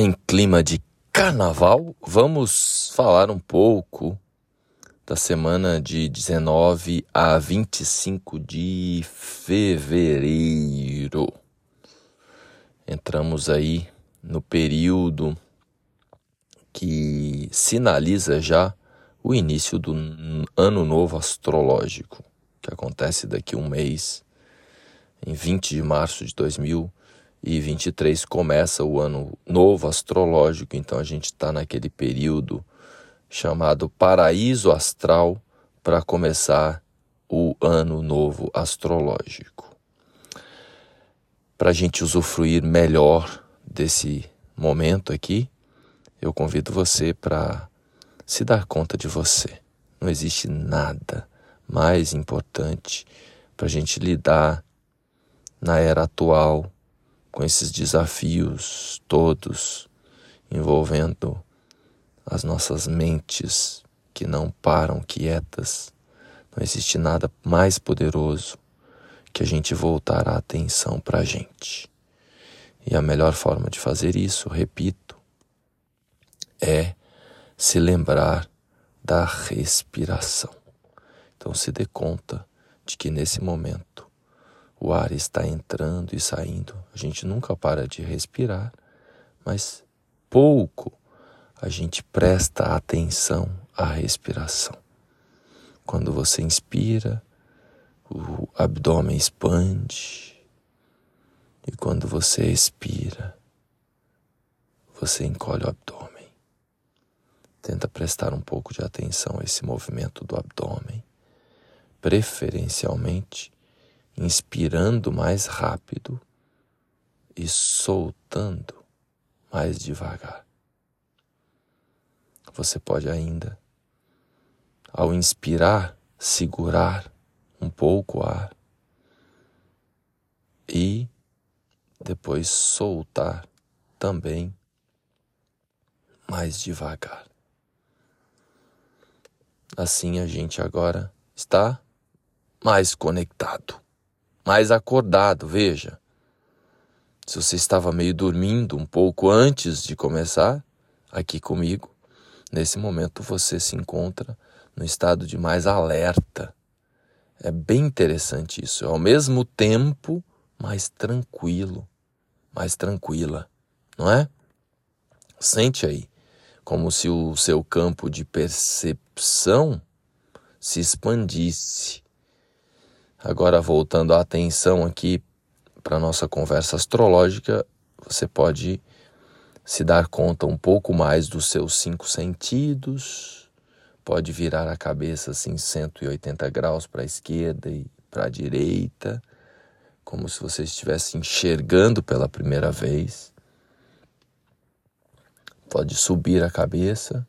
Em clima de carnaval, vamos falar um pouco da semana de 19 a 25 de fevereiro. Entramos aí no período que sinaliza já o início do ano novo astrológico, que acontece daqui a um mês, em 20 de março de 2020 e 23 começa o ano novo astrológico, então a gente está naquele período chamado paraíso astral para começar o ano novo astrológico. Para a gente usufruir melhor desse momento aqui, eu convido você para se dar conta de você. Não existe nada mais importante para a gente lidar na era atual com esses desafios todos envolvendo as nossas mentes que não param quietas. Não existe nada mais poderoso que a gente voltar a atenção para a gente. E a melhor forma de fazer isso, repito, é se lembrar da respiração. Então se dê conta de que nesse momento o ar está entrando e saindo. A gente nunca para de respirar, mas pouco a gente presta atenção à respiração. Quando você inspira, o abdômen expande, e quando você expira, você encolhe o abdômen. Tenta prestar um pouco de atenção a esse movimento do abdômen, preferencialmente inspirando mais rápido e soltando mais devagar. Você pode ainda, ao inspirar, segurar um pouco o ar e depois soltar também mais devagar. Assim a gente agora está mais conectado mais acordado, veja. Se você estava meio dormindo um pouco antes de começar aqui comigo, nesse momento você se encontra no estado de mais alerta. É bem interessante isso. Ao mesmo tempo, mais tranquilo, mais tranquila, não é? Sente aí, como se o seu campo de percepção se expandisse Agora, voltando a atenção aqui para a nossa conversa astrológica, você pode se dar conta um pouco mais dos seus cinco sentidos, pode virar a cabeça assim 180 graus para a esquerda e para a direita, como se você estivesse enxergando pela primeira vez. Pode subir a cabeça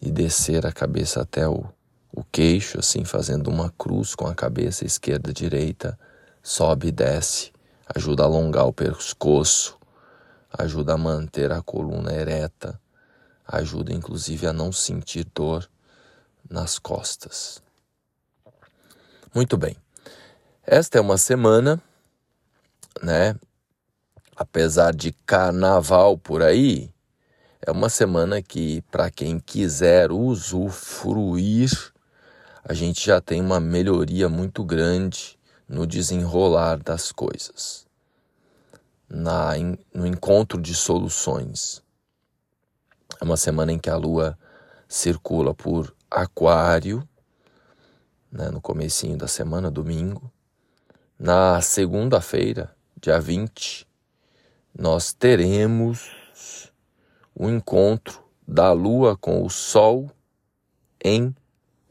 e descer a cabeça até o o queixo, assim, fazendo uma cruz com a cabeça esquerda e direita, sobe e desce, ajuda a alongar o pescoço, ajuda a manter a coluna ereta, ajuda inclusive a não sentir dor nas costas. Muito bem. Esta é uma semana, né? Apesar de carnaval por aí, é uma semana que, para quem quiser usufruir a gente já tem uma melhoria muito grande no desenrolar das coisas, na, no encontro de soluções. É uma semana em que a Lua circula por Aquário, né, no comecinho da semana, domingo. Na segunda-feira, dia 20, nós teremos o encontro da Lua com o Sol em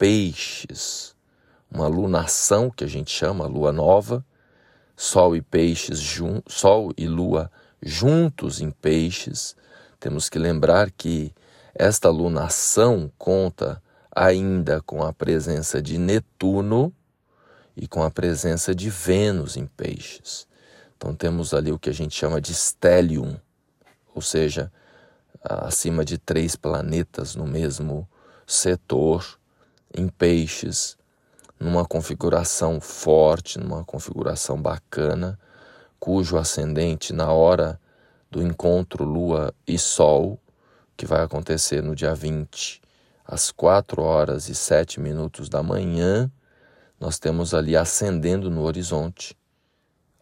peixes, uma lunação que a gente chama lua nova, sol e peixes jun sol e lua juntos em peixes. Temos que lembrar que esta lunação conta ainda com a presença de Netuno e com a presença de Vênus em peixes. Então temos ali o que a gente chama de stellium, ou seja, acima de três planetas no mesmo setor em peixes, numa configuração forte, numa configuração bacana, cujo ascendente na hora do encontro Lua e Sol, que vai acontecer no dia 20, às 4 horas e 7 minutos da manhã, nós temos ali ascendendo no horizonte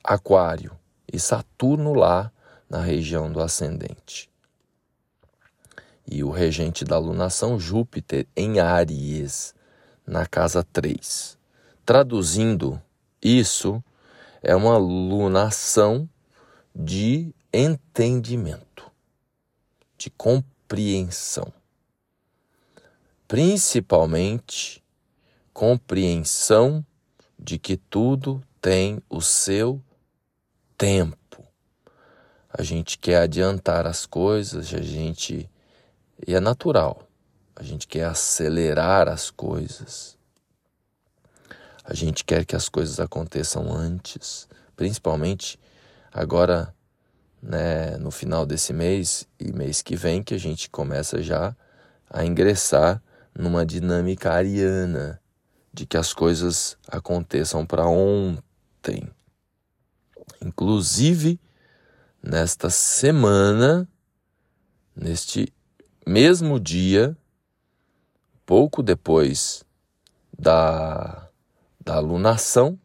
Aquário e Saturno lá na região do ascendente. E o regente da lunação, Júpiter, em Áries, na casa 3. Traduzindo isso, é uma lunação de entendimento, de compreensão. Principalmente compreensão de que tudo tem o seu tempo. A gente quer adiantar as coisas, a gente e é natural. A gente quer acelerar as coisas. A gente quer que as coisas aconteçam antes, principalmente agora, né, no final desse mês e mês que vem, que a gente começa já a ingressar numa dinâmica ariana de que as coisas aconteçam para ontem. Inclusive, nesta semana, neste mesmo dia, pouco depois da, da alunação,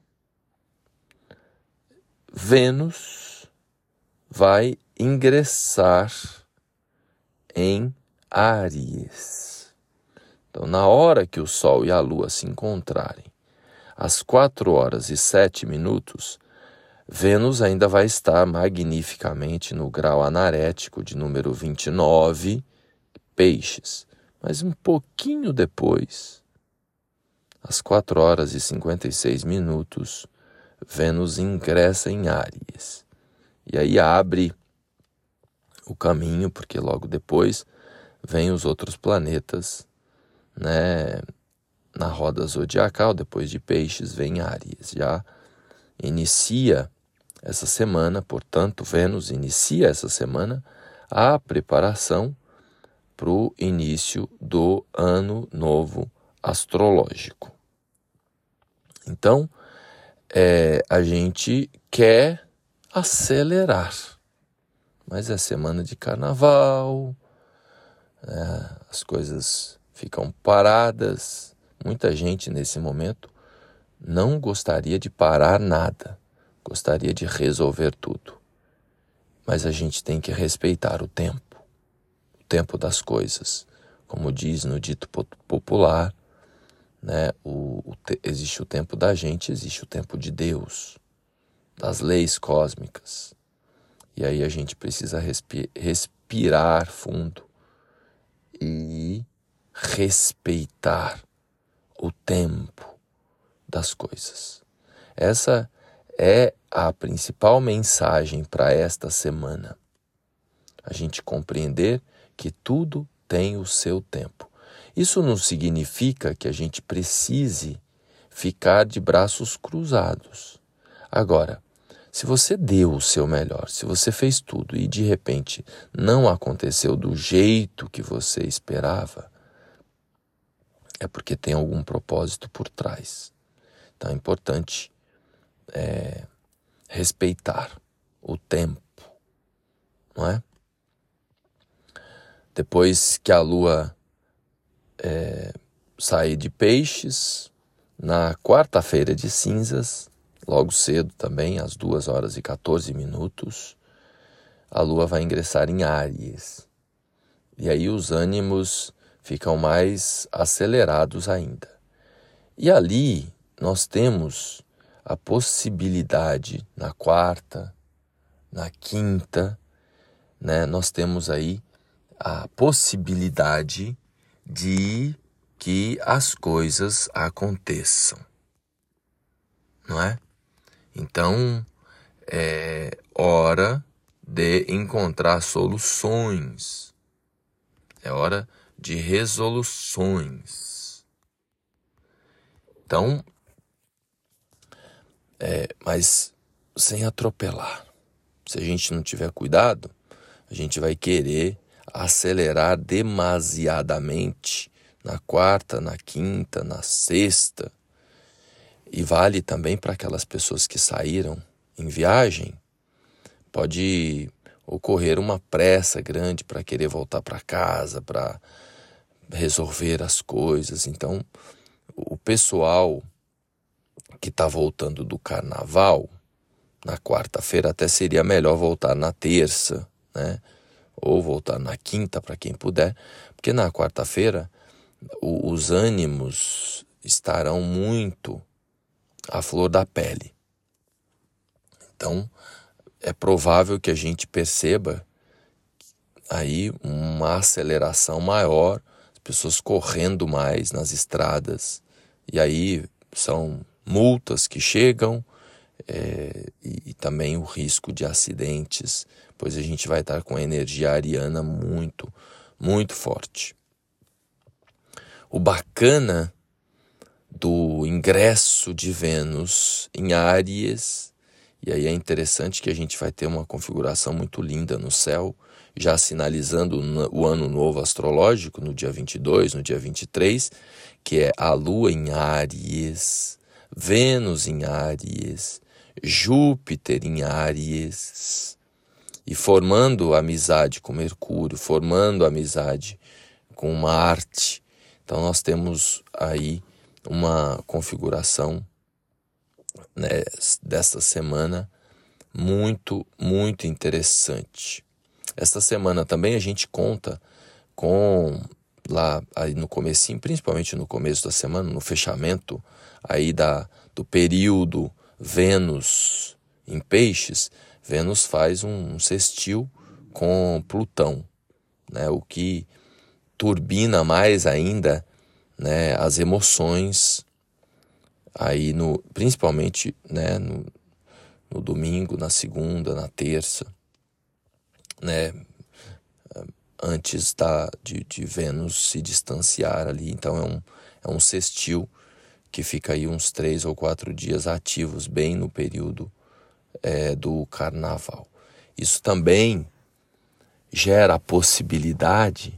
Vênus vai ingressar em Áries. Então, na hora que o Sol e a Lua se encontrarem, às quatro horas e sete minutos, Vênus ainda vai estar magnificamente no grau anarético de número 29 peixes. Mas um pouquinho depois, às 4 horas e 56 minutos, Vênus ingressa em Áries. E aí abre o caminho, porque logo depois vem os outros planetas, né? Na roda zodiacal, depois de Peixes, vem Áries. Já inicia essa semana, portanto, Vênus inicia essa semana a preparação para o início do ano novo astrológico. Então, é, a gente quer acelerar, mas é semana de carnaval, é, as coisas ficam paradas. Muita gente nesse momento não gostaria de parar nada, gostaria de resolver tudo. Mas a gente tem que respeitar o tempo tempo das coisas. Como diz no dito popular, né, o, o te, existe o tempo da gente, existe o tempo de Deus, das leis cósmicas. E aí a gente precisa respi respirar fundo e respeitar o tempo das coisas. Essa é a principal mensagem para esta semana. A gente compreender que tudo tem o seu tempo. Isso não significa que a gente precise ficar de braços cruzados. Agora, se você deu o seu melhor, se você fez tudo e de repente não aconteceu do jeito que você esperava, é porque tem algum propósito por trás. Então é importante é, respeitar o tempo, não é? Depois que a lua é, sair de peixes, na quarta-feira de cinzas, logo cedo também, às 2 horas e 14 minutos, a lua vai ingressar em Áries. E aí os ânimos ficam mais acelerados ainda. E ali nós temos a possibilidade na quarta, na quinta, né? Nós temos aí a possibilidade de que as coisas aconteçam, não é? Então, é hora de encontrar soluções, é hora de resoluções. Então, é, mas sem atropelar. Se a gente não tiver cuidado, a gente vai querer acelerar demasiadamente na quarta, na quinta, na sexta. E vale também para aquelas pessoas que saíram em viagem. Pode ocorrer uma pressa grande para querer voltar para casa, para resolver as coisas. Então, o pessoal que está voltando do carnaval na quarta-feira até seria melhor voltar na terça, né? Ou voltar na quinta para quem puder, porque na quarta-feira os ânimos estarão muito à flor da pele. Então, é provável que a gente perceba aí uma aceleração maior, as pessoas correndo mais nas estradas, e aí são multas que chegam é, e, e, também o risco de acidentes, pois a gente vai estar com a energia ariana muito, muito forte. O bacana do ingresso de Vênus em Áries e aí é interessante que a gente vai ter uma configuração muito linda no céu, já sinalizando o ano novo astrológico, no dia 22, no dia 23, que é a Lua em Áries, Vênus em Áries, Júpiter em Áries, e formando amizade com Mercúrio, formando amizade com Marte. Então nós temos aí uma configuração né, desta semana muito, muito interessante. Esta semana também a gente conta com lá aí no comecinho, principalmente no começo da semana, no fechamento aí da, do período Vênus em peixes, Vênus faz um, um sextil com Plutão, né, o que turbina mais ainda né, as emoções aí no principalmente né, no, no domingo, na segunda, na terça, né, antes da, de, de Vênus se distanciar ali. Então é um, é um sextil que fica aí uns três ou quatro dias ativos, bem no período é, do carnaval. Isso também gera a possibilidade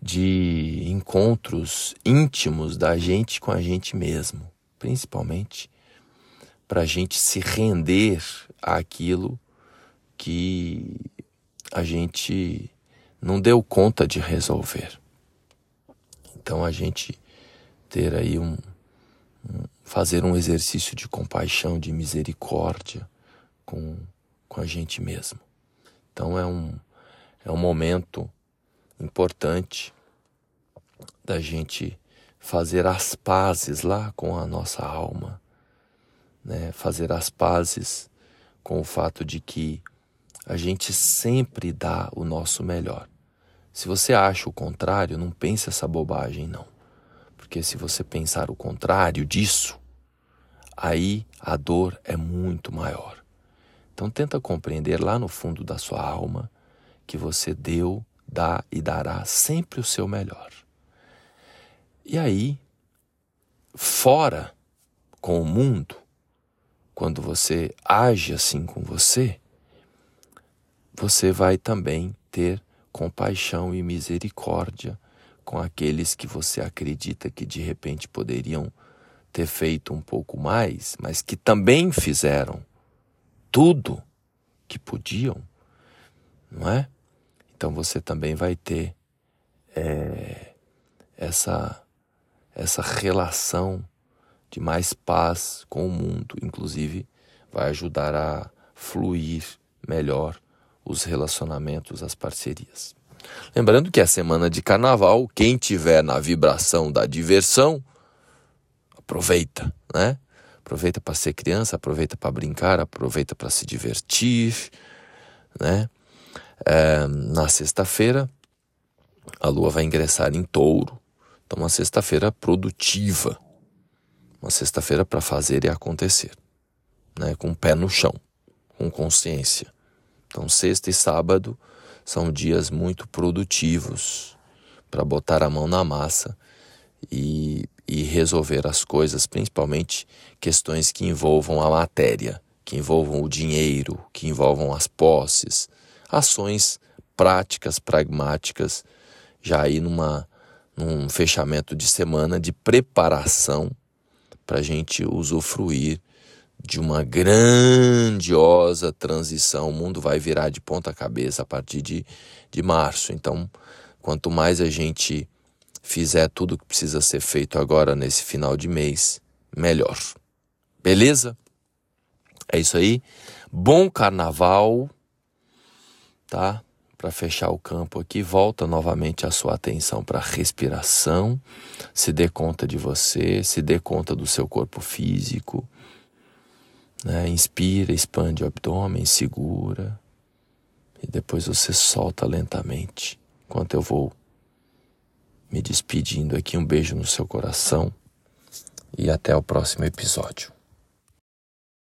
de encontros íntimos da gente com a gente mesmo principalmente para a gente se render àquilo que a gente não deu conta de resolver. Então a gente ter aí um, um fazer um exercício de compaixão, de misericórdia com, com a gente mesmo. Então é um, é um momento importante da gente fazer as pazes lá com a nossa alma, né? fazer as pazes com o fato de que a gente sempre dá o nosso melhor. Se você acha o contrário, não pense essa bobagem, não. Porque se você pensar o contrário disso, aí a dor é muito maior. Então tenta compreender lá no fundo da sua alma que você deu, dá e dará sempre o seu melhor. E aí, fora com o mundo, quando você age assim com você, você vai também ter compaixão e misericórdia com aqueles que você acredita que de repente poderiam ter feito um pouco mais, mas que também fizeram tudo que podiam, não é? Então você também vai ter é, essa essa relação de mais paz com o mundo, inclusive vai ajudar a fluir melhor os relacionamentos, as parcerias. Lembrando que é semana de carnaval, quem tiver na vibração da diversão, aproveita, né? Aproveita para ser criança, aproveita para brincar, aproveita para se divertir, né? É, na sexta-feira, a lua vai ingressar em touro, então, uma sexta-feira produtiva, uma sexta-feira para fazer e acontecer, né? com o pé no chão, com consciência. Então, sexta e sábado são dias muito produtivos para botar a mão na massa e, e resolver as coisas, principalmente questões que envolvam a matéria, que envolvam o dinheiro, que envolvam as posses, ações práticas, pragmáticas, já aí numa num fechamento de semana de preparação para a gente usufruir de uma grandiosa transição. O mundo vai virar de ponta cabeça a partir de, de março. Então, quanto mais a gente fizer tudo que precisa ser feito agora nesse final de mês, melhor. Beleza? É isso aí. Bom carnaval, tá? Para fechar o campo aqui, volta novamente a sua atenção para a respiração. Se dê conta de você, se dê conta do seu corpo físico. Né? Inspira, expande o abdômen, segura. E depois você solta lentamente. Enquanto eu vou me despedindo aqui, um beijo no seu coração e até o próximo episódio.